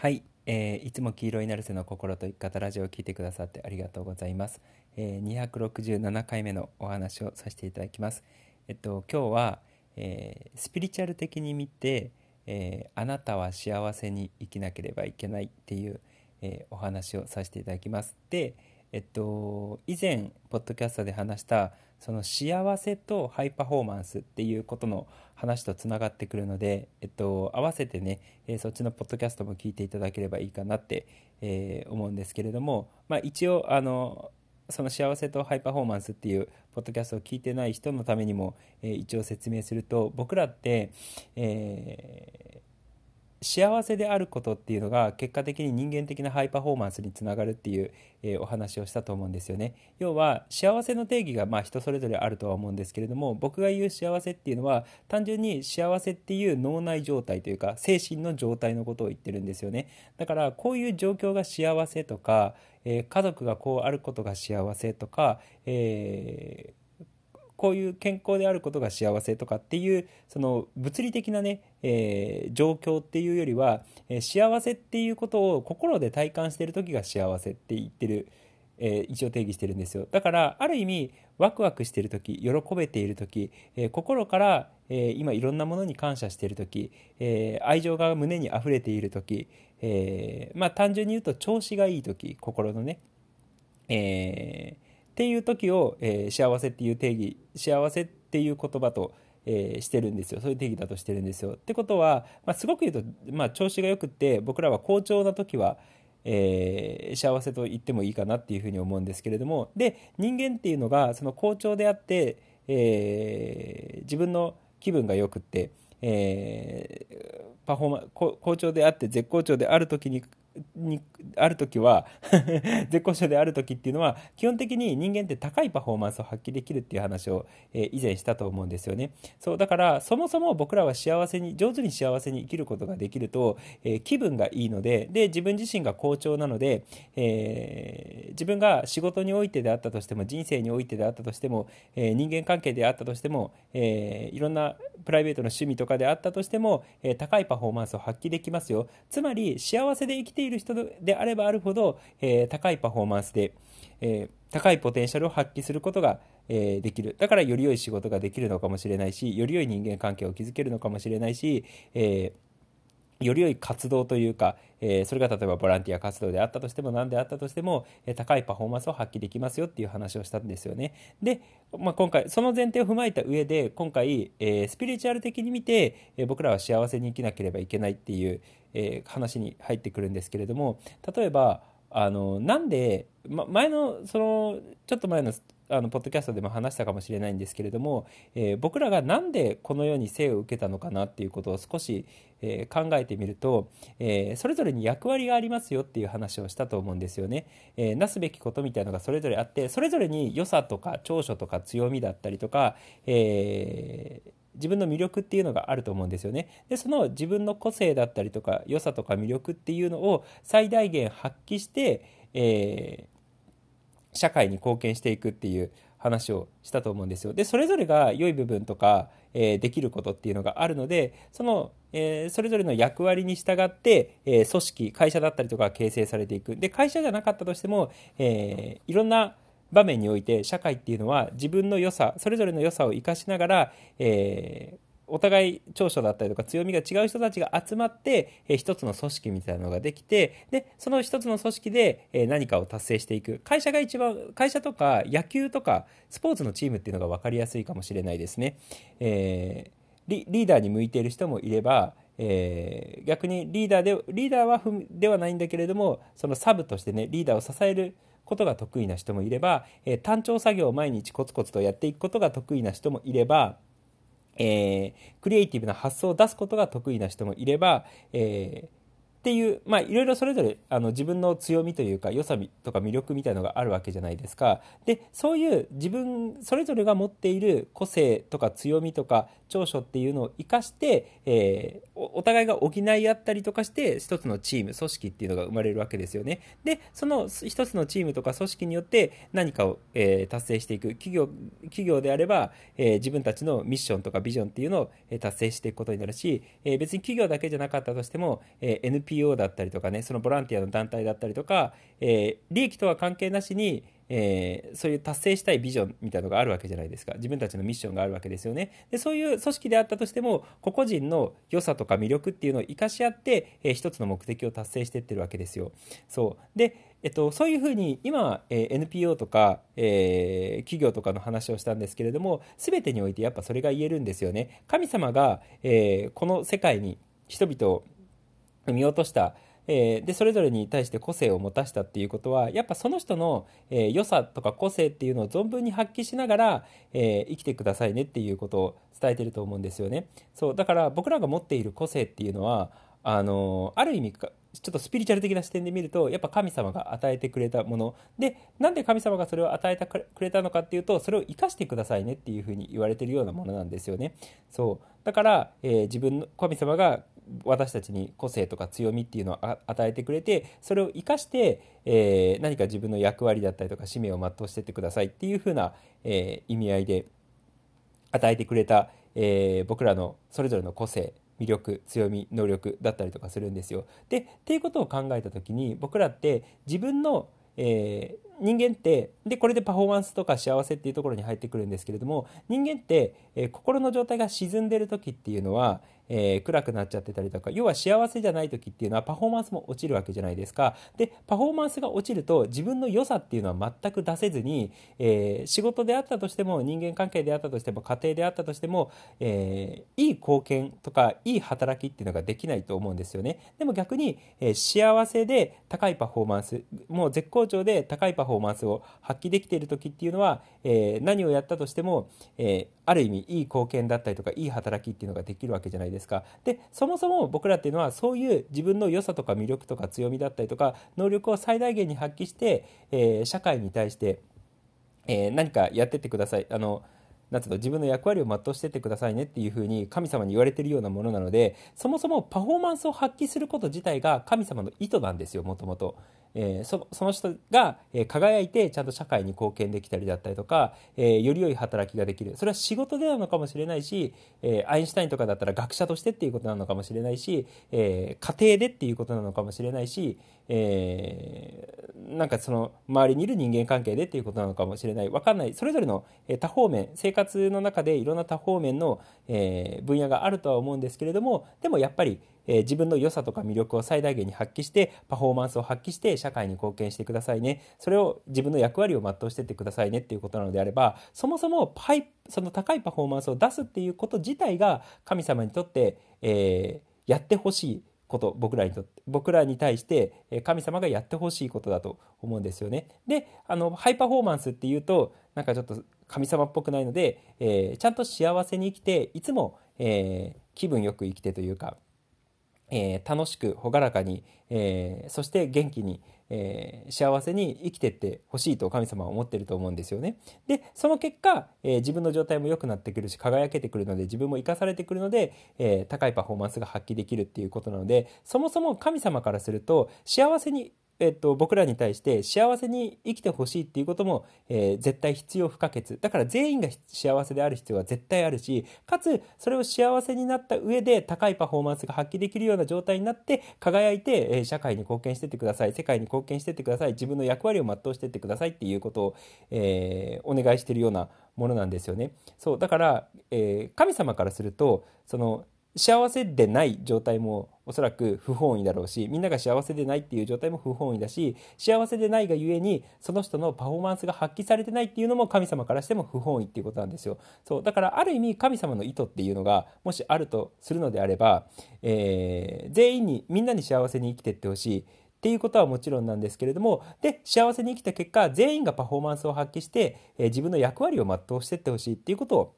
はい、えーいつも黄色いナルセの心と生き方ラジオを聞いてくださってありがとうございます。えー267回目のお話をさせていただきます。えっと今日は、えースピリチュアル的に見て、えーあなたは幸せに生きなければいけないっていう、えーお話をさせていただきます。で、えっと以前ポッドキャストで話したその幸せとハイパフォーマンスっていうことの話とつながってくるので、えっと、合わせてね、えーそっちのポッドキャストも聞いていただければいいかなって、えー思うんですけれども、まあ、一応あのその幸せとハイパフォーマンスっていうポッドキャストを聞いてない人のためにも、えー一応説明すると僕らって、えー幸せであることっていうのが結果的に人間的なハイパフォーマンスにつながるっていう、えーお話をしたと思うんですよね。要は幸せの定義がまあ人それぞれあるとは思うんですけれども僕が言う幸せっていうのは単純に幸せっていう脳内状態というか精神の状態のことを言ってるんですよね。だからこういう状況が幸せとか、えー家族がこうあることが幸せとか、えーこういう健康であることが幸せとかっていうその物理的なね、えー状況っていうよりは、えー幸せっていうことを心で体感してる時が幸せって言ってる、えー一応定義してるんですよ。だからある意味ワクワクしてる時喜べている時、えー心から、えー今いろんなものに感謝している時、えー愛情が胸に溢れている時、えーまあ単純に言うと調子がいい時心のねえーっていう時を、えー幸せっていう定義幸せっていう言葉と、えーしてるんですよそういう定義だとしてるんですよ。ってことは、まあ、すごく言うと、まあ、調子がよくって僕らは好調な時は、えー幸せと言ってもいいかなっていうふうに思うんですけれどもで人間っていうのがその好調であって、え自分の気分がよくって、えーパフォーマ好調であって絶好調である時ににある時は 絶好調である時っていうのは基本的に人間って高いパフォーマンスを発揮できるっていう話を、えー以前したと思うんですよね。そうだからそもそも僕らは幸せに上手に幸せに生きることができると、えー気分がいいのでで自分自身が好調なので、えー自分が仕事においてであったとしても人生においてであったとしても、え人間関係であったとしても、えいろんなプライベートの趣味とかであったとしても、え高いパフォーマンスを発揮できますよ。つまり幸せで生きているいる人であればあるほど、えー高いパフォーマンスで、えー高いポテンシャルを発揮することが、えーできる。だからより良い仕事ができるのかもしれないしより良い人間関係を築けるのかもしれないし、えーより良い活動というか、えーそれが例えばボランティア活動であったとしても何であったとしても、えー高いパフォーマンスを発揮できますよっていう話をしたんですよね。で、まあ、今回その前提を踏まえた上で今回、えースピリチュアル的に見て、え僕らは幸せに生きなければいけないっていう、え話に入ってくるんですけれども例えばあのなんで、ま、前のそのちょっと前のあのポッドキャストでも話したかもしれないんですけれども、えー僕らがなんでこの世に生を受けたのかなっていうことを少し、えー考えてみると、えーそれぞれに役割がありますよっていう話をしたと思うんですよね。えなすべきことみたいのがそれぞれあってそれぞれに良さとか長所とか強みだったりとか、えー自分の魅力っていうのがあると思うんですよね。でその自分の個性だったりとか良さとか魅力っていうのを最大限発揮して、えー社会に貢献していくっていう話をしたと思うんですよ。でそれぞれが良い部分とか、えーできることっていうのがあるのでその、えーそれぞれの役割に従って、えー組織会社だったりとか形成されていくで会社じゃなかったとしても、えいろんな場面において社会っていうのは自分の良さそれぞれの良さを生かしながら、えーお互い長所だったりとか強みが違う人たちが集まって、えー一つの組織みたいなのができてでその一つの組織で、えー何かを達成していく会社が一番会社とか野球とかスポーツのチームっていうのが分かりやすいかもしれないですね。えーリリーダーに向いている人もいれば、えー逆にリーダーでリーダーはふではないんだけれどもそのサブとしてねリーダーを支えることが得意な人もいれば、えー単調作業を毎日コツコツとやっていくことが得意な人もいれば、えークリエイティブな発想を出すことが得意な人もいれば、えーっていう、まあ、いろいろそれぞれあの自分の強みというか良さとか魅力みたいのがあるわけじゃないですか。でそういう自分それぞれが持っている個性とか強みとか長所っていうのを生かして、えー、お互いが補い合ったりとかして一つのチーム組織っていうのが生まれるわけですよね。でその一つのチームとか組織によって何かを、えー、達成していく。企業企業であれば、えー、自分たちのミッションとかビジョンっていうのを、え達成していくことになるし、え別に企業だけじゃなかったとしても、え NPO だったりとかねそのボランティアの団体だったりとか、え利益とは関係なしにえー、そういう達成したいビジョンみたいなのがあるわけじゃないですか。自分たちのミッションがあるわけですよね。でそういう組織であったとしても個々人の良さとか魅力っていうのを生かし合って、えー、一つの目的を達成していってるわけですよ。そう。でえっと、そういうふうに今、えー、NPO とか、えー、企業とかの話をしたんですけれども全てにおいてやっぱそれが言えるんですよね。神様が、えー、この世界に人々を見落としたえー、でそれぞれに対して個性を持たしたっていうことはやっぱその人の、えー、良さとか個性っていうのを存分に発揮しながら、えー、生きてくださいねっていうことを伝えてると思うんですよね。そうだから僕らが持っている個性っていうのはあのある意味ちょっとスピリチュアル的な視点で見るとやっぱ神様が与えてくれたものでなんで神様がそれを与えてくれたのかっていうとそれを生かしてくださいねっていうふうに言われてるようなものなんですよねそうだから、えー、自分の神様が私たちに個性とか強みっていうのを与えてくれてそれを生かして、えー、何か自分の役割だったりとか使命を全うしてってくださいっていうふうな、えー、意味合いで与えてくれた、えー、僕らのそれぞれの個性魅力強み能力だったりとかするんですよ。でっていうことを考えた時に僕らって自分の、えー人間ってでこれでパフォーマンスとか幸せっていうところに入ってくるんですけれども人間って、えー、心の状態が沈んでる時っていうのは、えー、暗くなっちゃってたりとか要は幸せじゃない時っていうのはパフォーマンスも落ちるわけじゃないですかでパフォーマンスが落ちると自分の良さっていうのは全く出せずに、えー、仕事であったとしても人間関係であったとしても家庭であったとしても、えいい貢献とかいい働きっていうのができないと思うんですよねでも逆に、え幸せで高いパフォーマンスもう絶好調で高いパフォーマンスを発揮できている時っていうのは、え、何をやったとしても、え、ある意味いい貢献だったりとかいい働きっていうのができるわけじゃないですか。ですか？でそもそも僕らっていうのはそういう自分の良さとか魅力とか強みだったりとか能力を最大限に発揮して、えー、社会に対して、え何かやってってください。あのなんうの自分の役割を全うしてってくださいねっていうふうに神様に言われてるようなものなのでそもそもパフォーマンスを発揮すること自体が神様の意図なんですよもともと。えー、そその人が、えー、輝いてちゃんと社会に貢献できたりだったりとか、えー、より良い働きができる。それは仕事でなのかもしれないし、えアインシュタインとかだったら学者としてっていうことなのかもしれないし、え家庭でっていうことなのかもしれないし、えなんかその周りにいる人間関係でっていうことなのかもしれない。分かんない。それぞれの多方面生活の中でいろんな多方面の、え分野があるとは思うんですけれどもでもやっぱりえ、自分の良さとか魅力を最大限に発揮してパフォーマンスを発揮して社会に貢献してくださいね。それを自分の役割を全うしてってくださいねっていうことなのであればそもそもパイその高いパフォーマンスを出すっていうこと自体が神様にとって、えー、やってほしい。こと僕らにとって僕らに対して神様がやってほしいことだと思うんですよね。であのハイパフォーマンスっていうとなんかちょっと神様っぽくないので、えー、ちゃんと幸せに生きていつも、えー、気分よく生きてというかえー、楽しく朗らかに、えー、そして元気に、えー、幸せに生きてってほしいと神様は思ってると思うんですよね。でその結果、え自分の状態も良くなってくるし輝けてくるので自分も生かされてくるので、え高いパフォーマンスが発揮できるっていうことなのでそもそも神様からすると幸せにえっと、僕らに対して幸せに生きてほしいっていうことも、えー、絶対必要不可欠。だから全員が幸せである必要は絶対あるしかつそれを幸せになった上で高いパフォーマンスが発揮できるような状態になって輝いて、えー、社会に貢献してってください。世界に貢献してってください。自分の役割を全うしてってくださいっていうことを、えー、お願いしてるようなものなんですよね。そうだから、え神様からするとその幸せでない状態もおそらく不本意だろうしみんなが幸せでないっていう状態も不本意だし幸せでないがゆえにその人のパフォーマンスが発揮されてないっていうのも神様からしても不本意っていうことなんですよ。そうだからある意味神様の意図っていうのがもしあるとするのであれば、えー、全員にみんなに幸せに生きてってほしいっていうことはもちろんなんですけれどもで幸せに生きた結果全員がパフォーマンスを発揮して、えー、自分の役割を全うしてってほしいっていうことを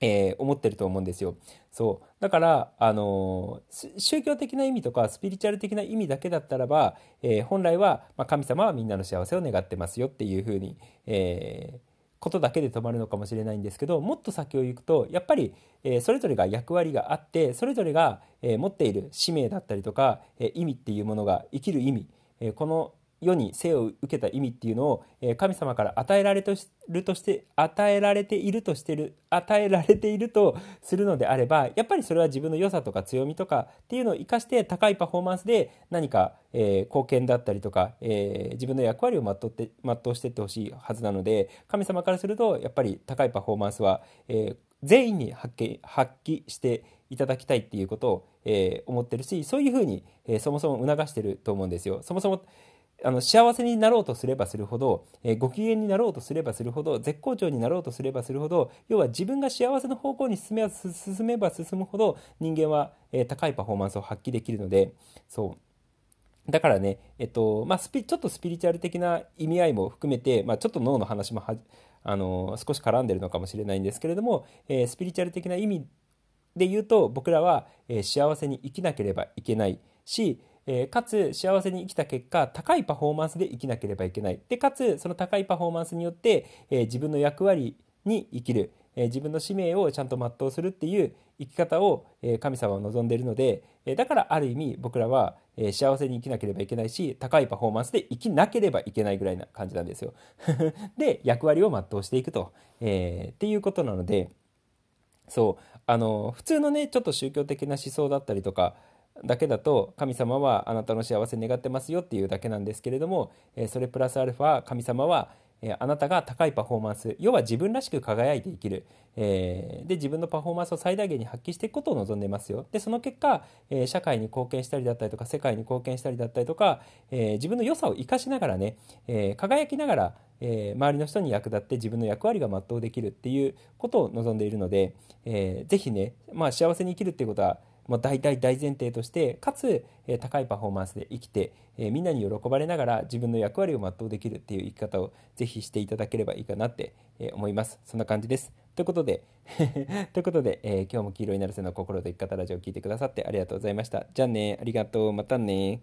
えー、思ってると思うんですよ。そうだからあの宗教的な意味とかスピリチュアル的な意味だけだったらば、えー、本来は、まあ、神様はみんなの幸せを願ってますよっていうふうに、えー、ことだけで止まるのかもしれないんですけどもっと先を行くとやっぱり、えー、それぞれが役割があってそれぞれが、えー、持っている使命だったりとか、え意味っていうものが生きる意味、えこの世に生を受けた意味っていうのを、え神様から与えられてるとして与えられているとしてる与えられているとするのであればやっぱりそれは自分の良さとか強みとかっていうのを生かして高いパフォーマンスで何か、えー、貢献だったりとか、えー、自分の役割を全うって全うしていってほしいはずなので神様からするとやっぱり高いパフォーマンスは、えー、全員に発揮発揮していただきたいっていうことを、え思ってるしそういうふうに、えそもそも促してると思うんですよ。そもそもあの幸せになろうとすればするほど、えー、ご機嫌になろうとすればするほど絶好調になろうとすればするほど要は自分が幸せの方向に進めば進めば進むほど人間は、えー、高いパフォーマンスを発揮できるのでそう。だからね、えっとまあ、スピちょっとスピリチュアル的な意味合いも含めて、まあ、ちょっと脳の話もはあの少し絡んでるのかもしれないんですけれども、え、スピリチュアル的な意味で言うと僕らは、え幸せに生きなければいけないしえー、かつ幸せに生きた結果高いパフォーマンスで生きなければいけないでかつその高いパフォーマンスによって、えー、自分の役割に生きる、えー、自分の使命をちゃんと全うするっていう生き方を、え神様は望んでいるので、えだからある意味僕らは、え幸せに生きなければいけないし高いパフォーマンスで生きなければいけないぐらいな感じなんですよ。で役割を全うしていくと、えっていうことなのでそうあの普通のねちょっと宗教的な思想だったりとかだけだと神様はあなたの幸せ願ってますよっていうだけなんですけれども、えそれプラスアルファ神様は、あなたが高いパフォーマンス要は自分らしく輝いて生きる、えで自分のパフォーマンスを最大限に発揮していくことを望んでますよ。でその結果、え社会に貢献したりだったりとか世界に貢献したりだったりとか、え自分の良さを生かしながらね、え輝きながらえ周りの人に役立って自分の役割が全うできるっていうことを望んでいるので、えー、ぜひね、まあ、幸せに生きるっていうことはもう大体大前提としてかつ、え高いパフォーマンスで生きて、えみんなに喜ばれながら自分の役割を全うできるっていう生き方をぜひしていただければいいかなって、え思います。そんな感じです。ということで ということで、えー、今日も黄色いなるせの心と生き方ラジオを聴いてくださってありがとうございました。じゃあねありがとう。またね